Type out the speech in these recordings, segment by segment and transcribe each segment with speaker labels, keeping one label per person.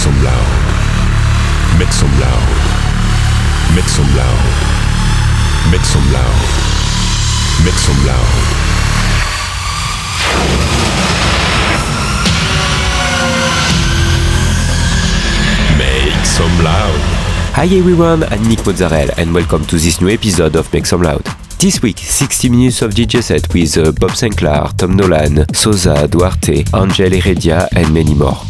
Speaker 1: Make some loud. Make some loud. Make some loud. Make some loud. Make some loud.
Speaker 2: Hi everyone, I'm Nick Mozzarella and welcome to this new episode of Make Some Loud. This week, 60 minutes of DJ set with uh, Bob Sinclair, Tom Nolan, Sosa, Duarte, Angel Heredia and many more.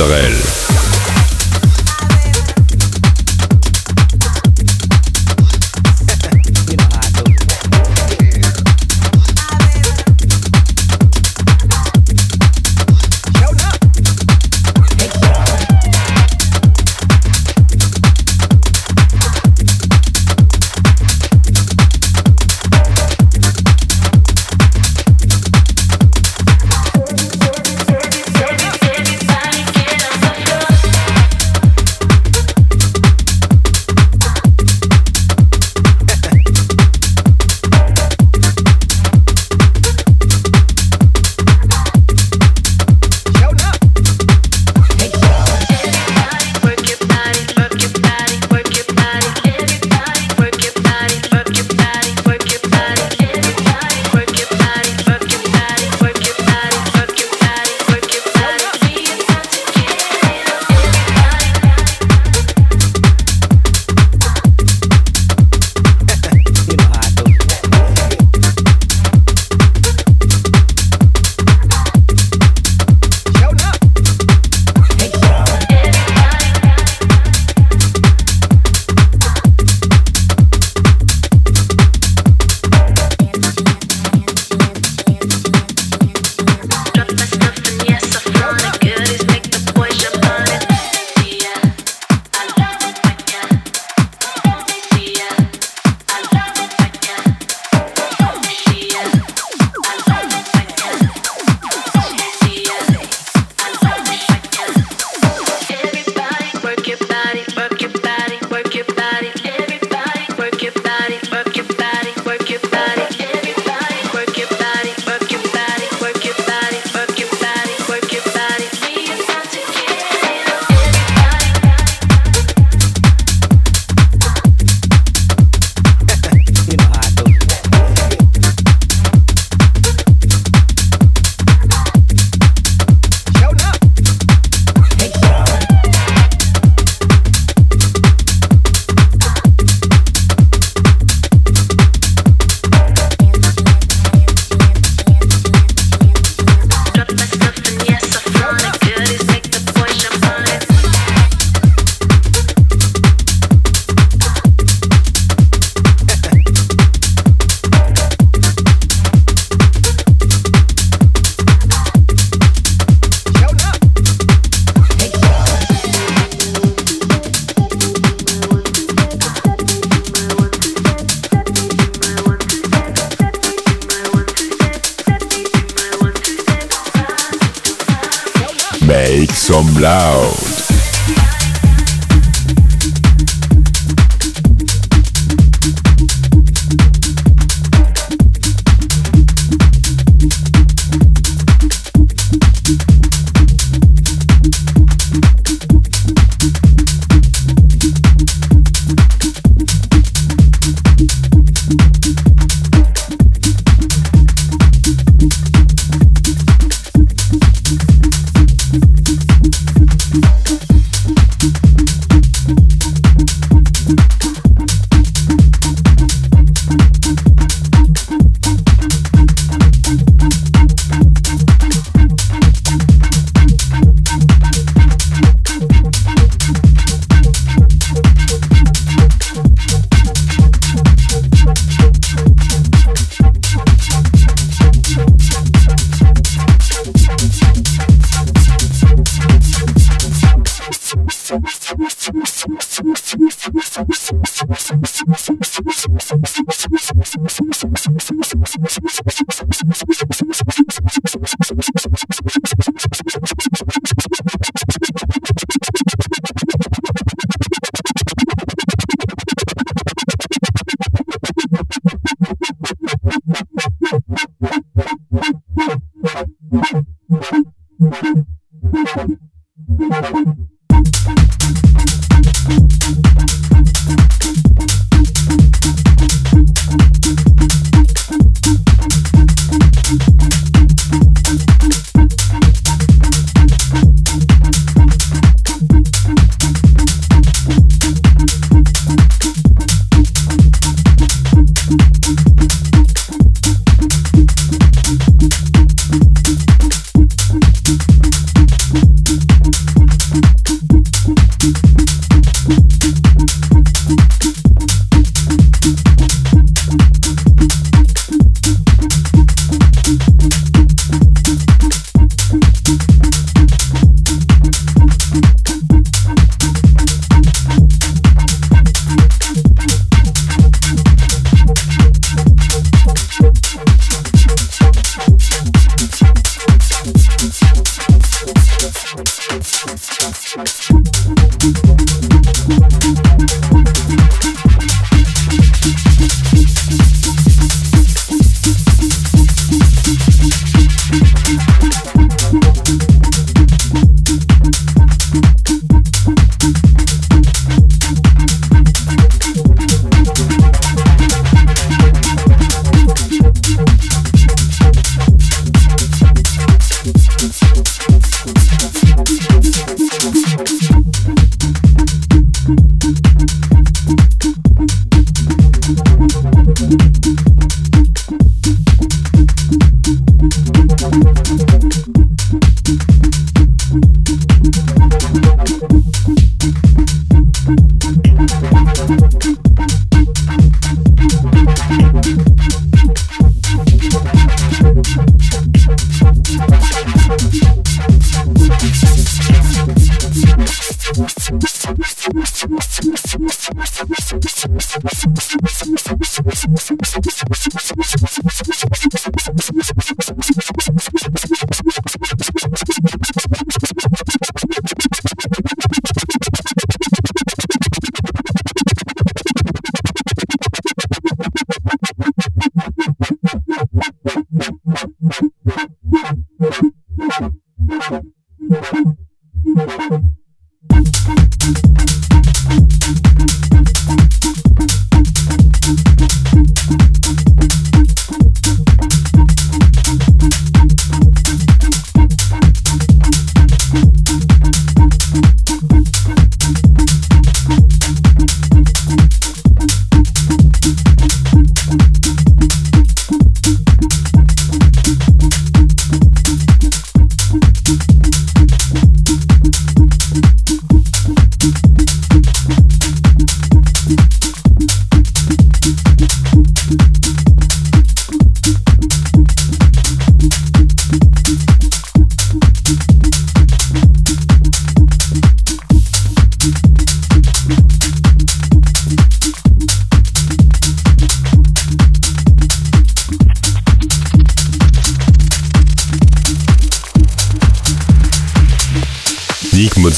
Speaker 3: Sorel.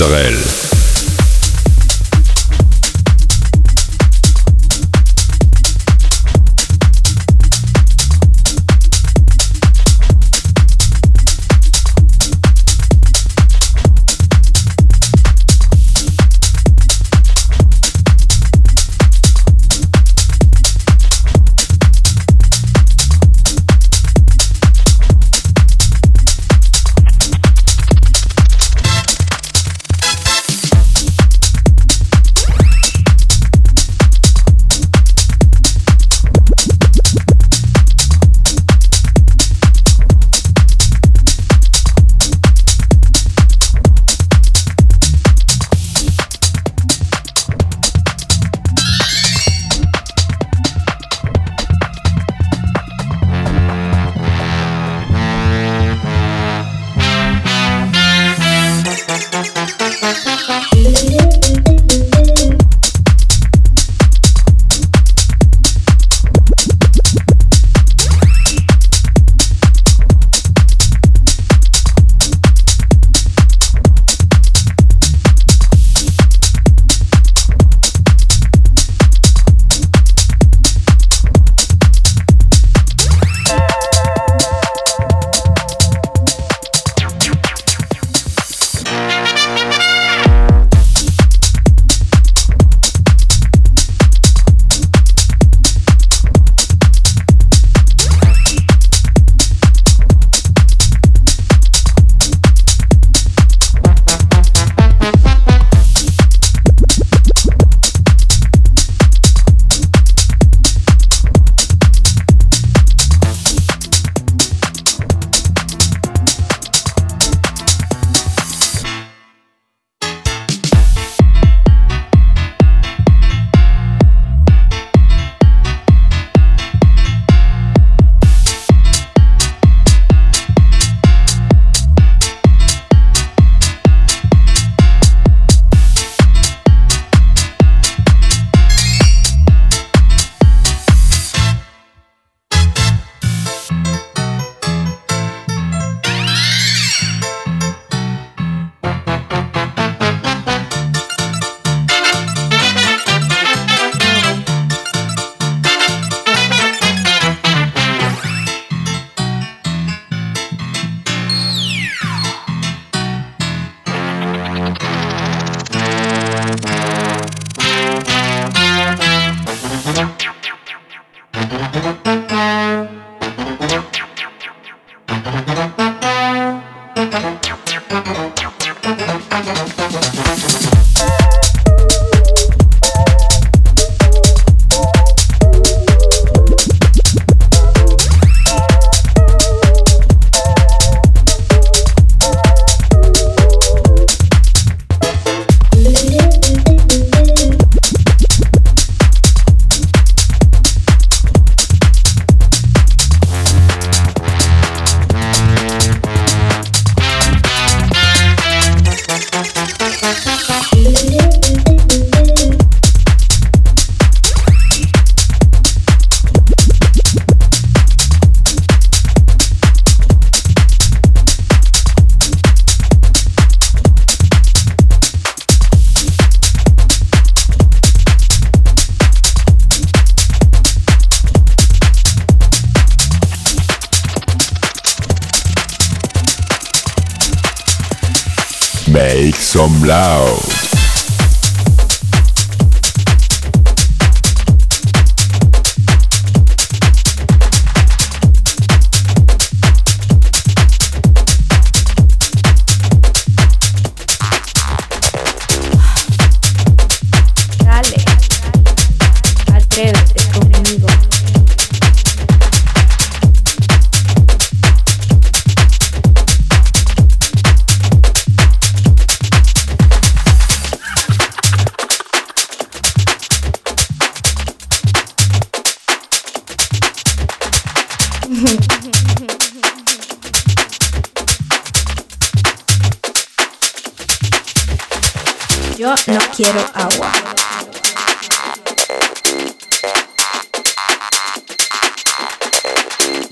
Speaker 3: Israel.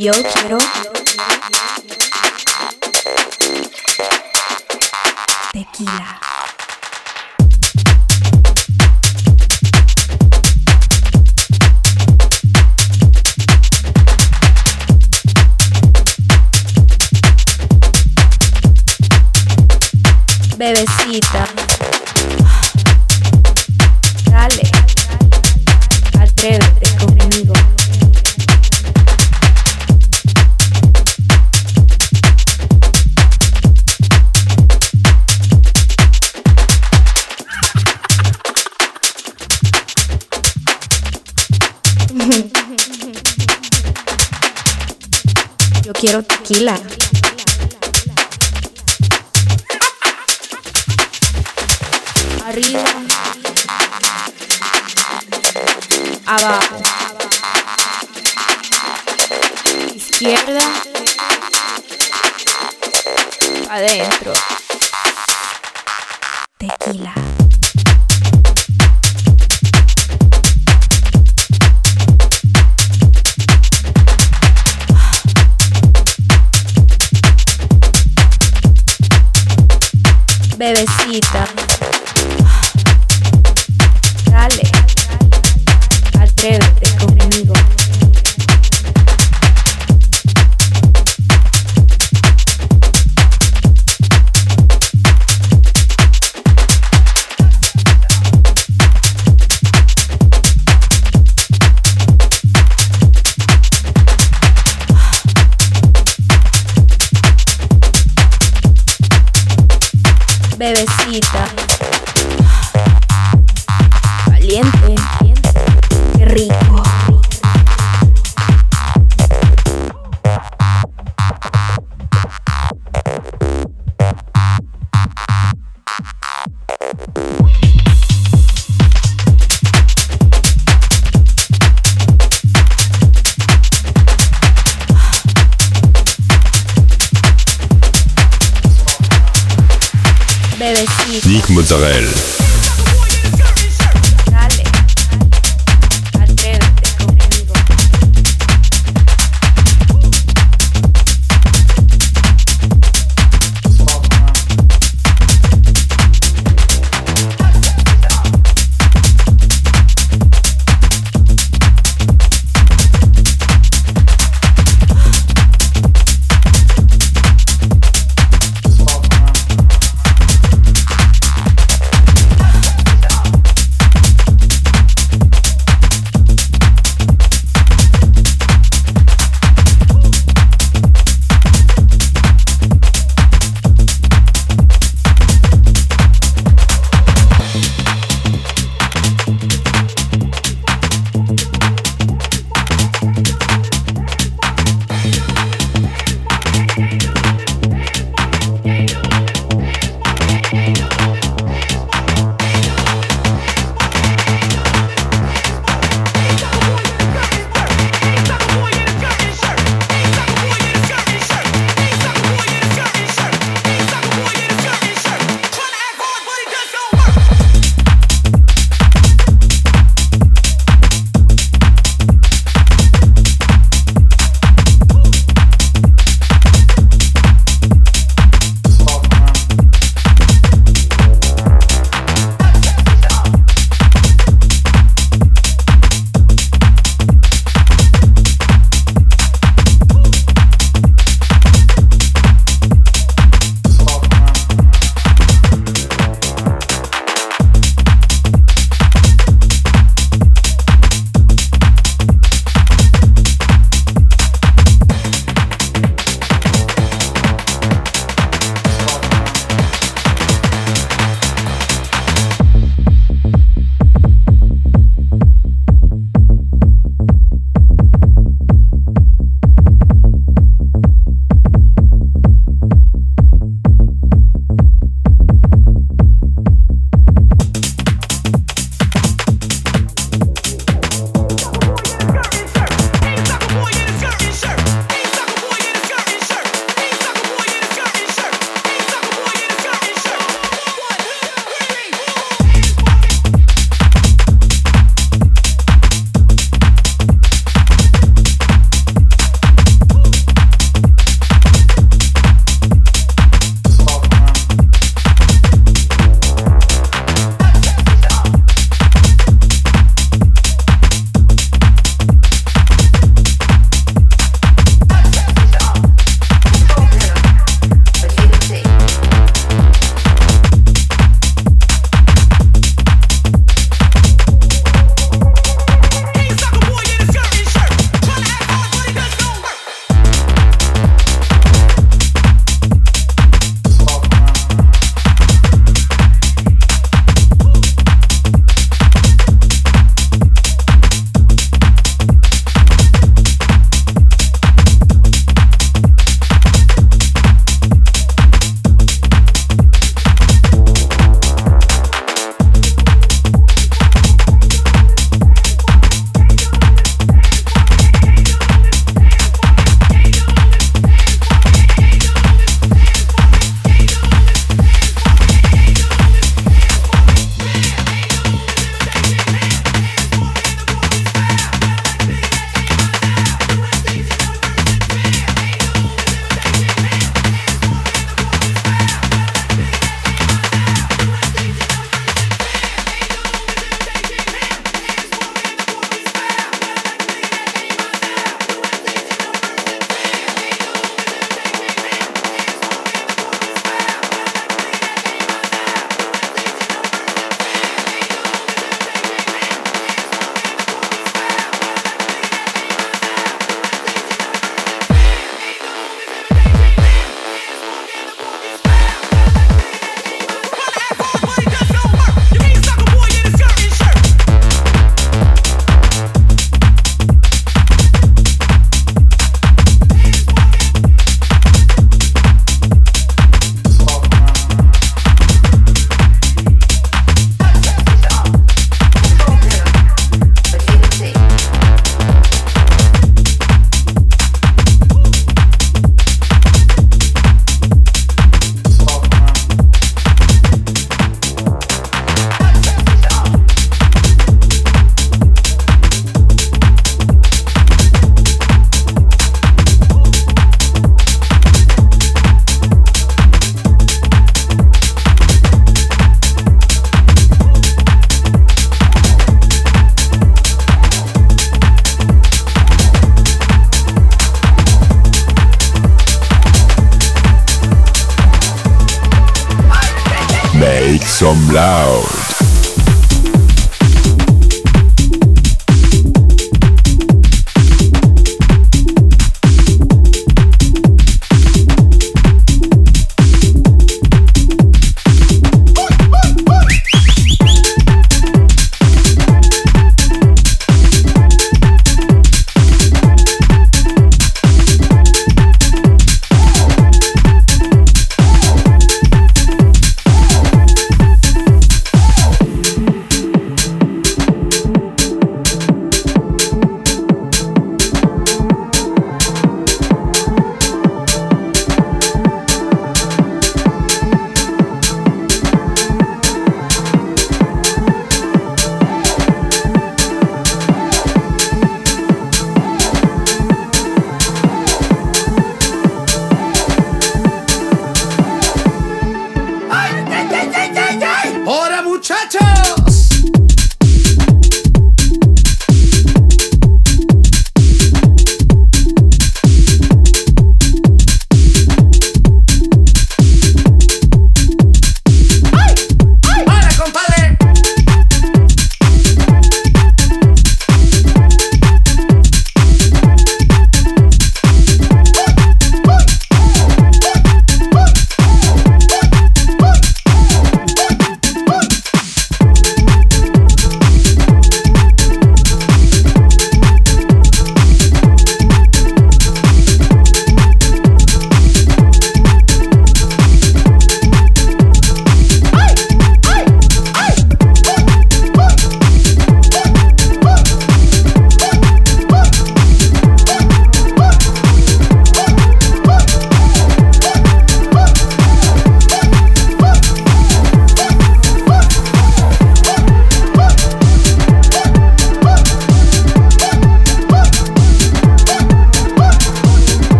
Speaker 3: Yo quiero tequila. Bebecita. Quiero tequila. Arriba. Abajo. Bebecita.
Speaker 1: Culturelle.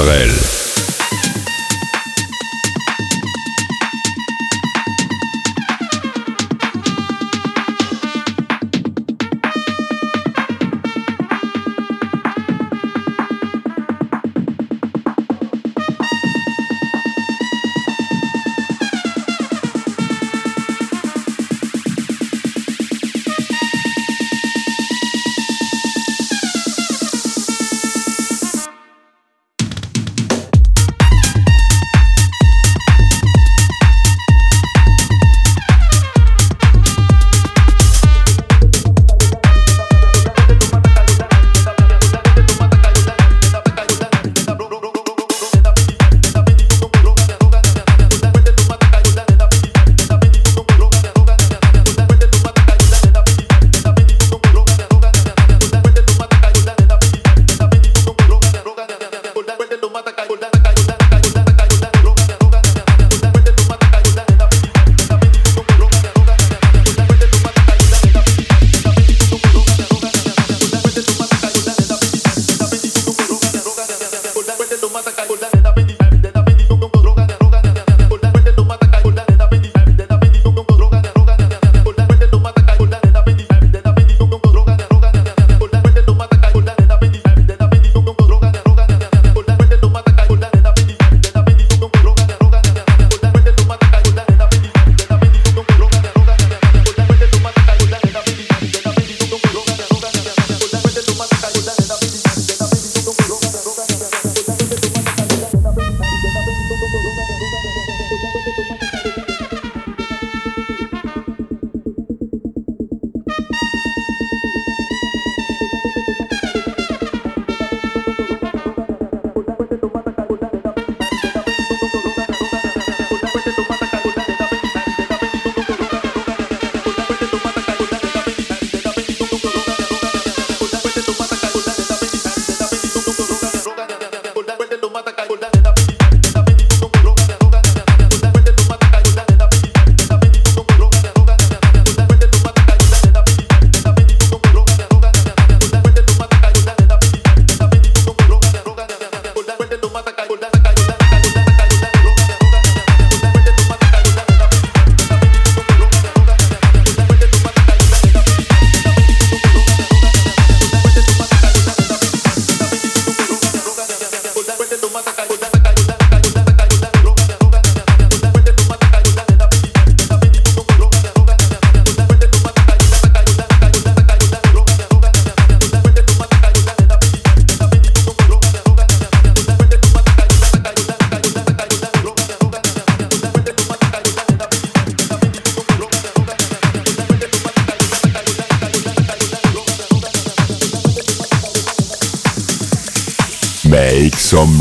Speaker 1: Mozzarella.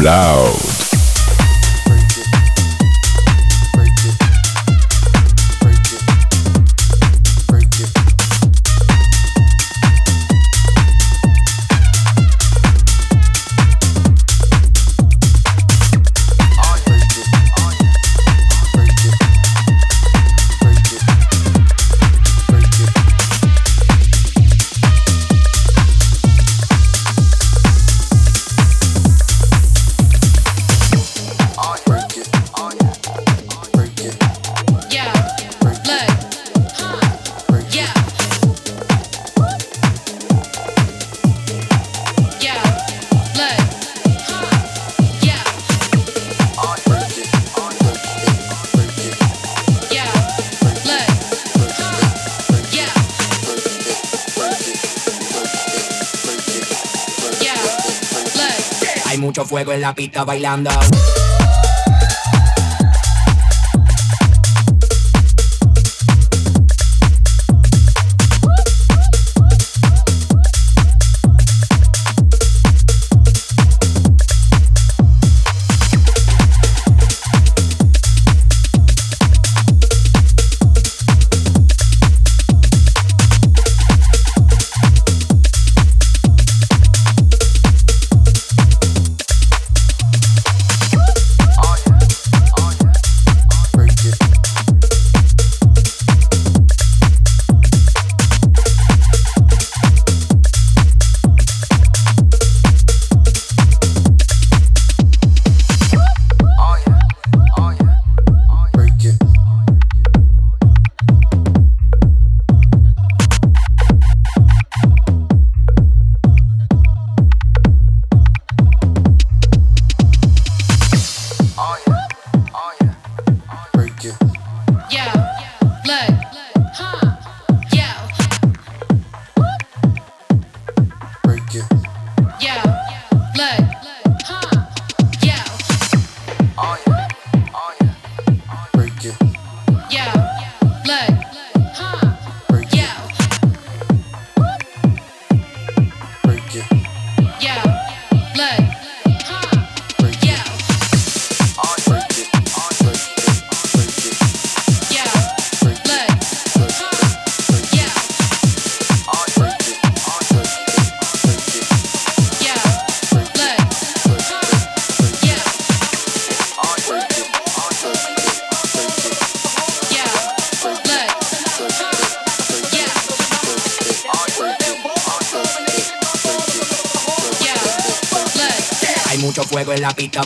Speaker 1: Some
Speaker 3: chica bailando.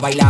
Speaker 2: baila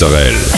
Speaker 2: Israel.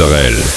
Speaker 4: Mozzarella.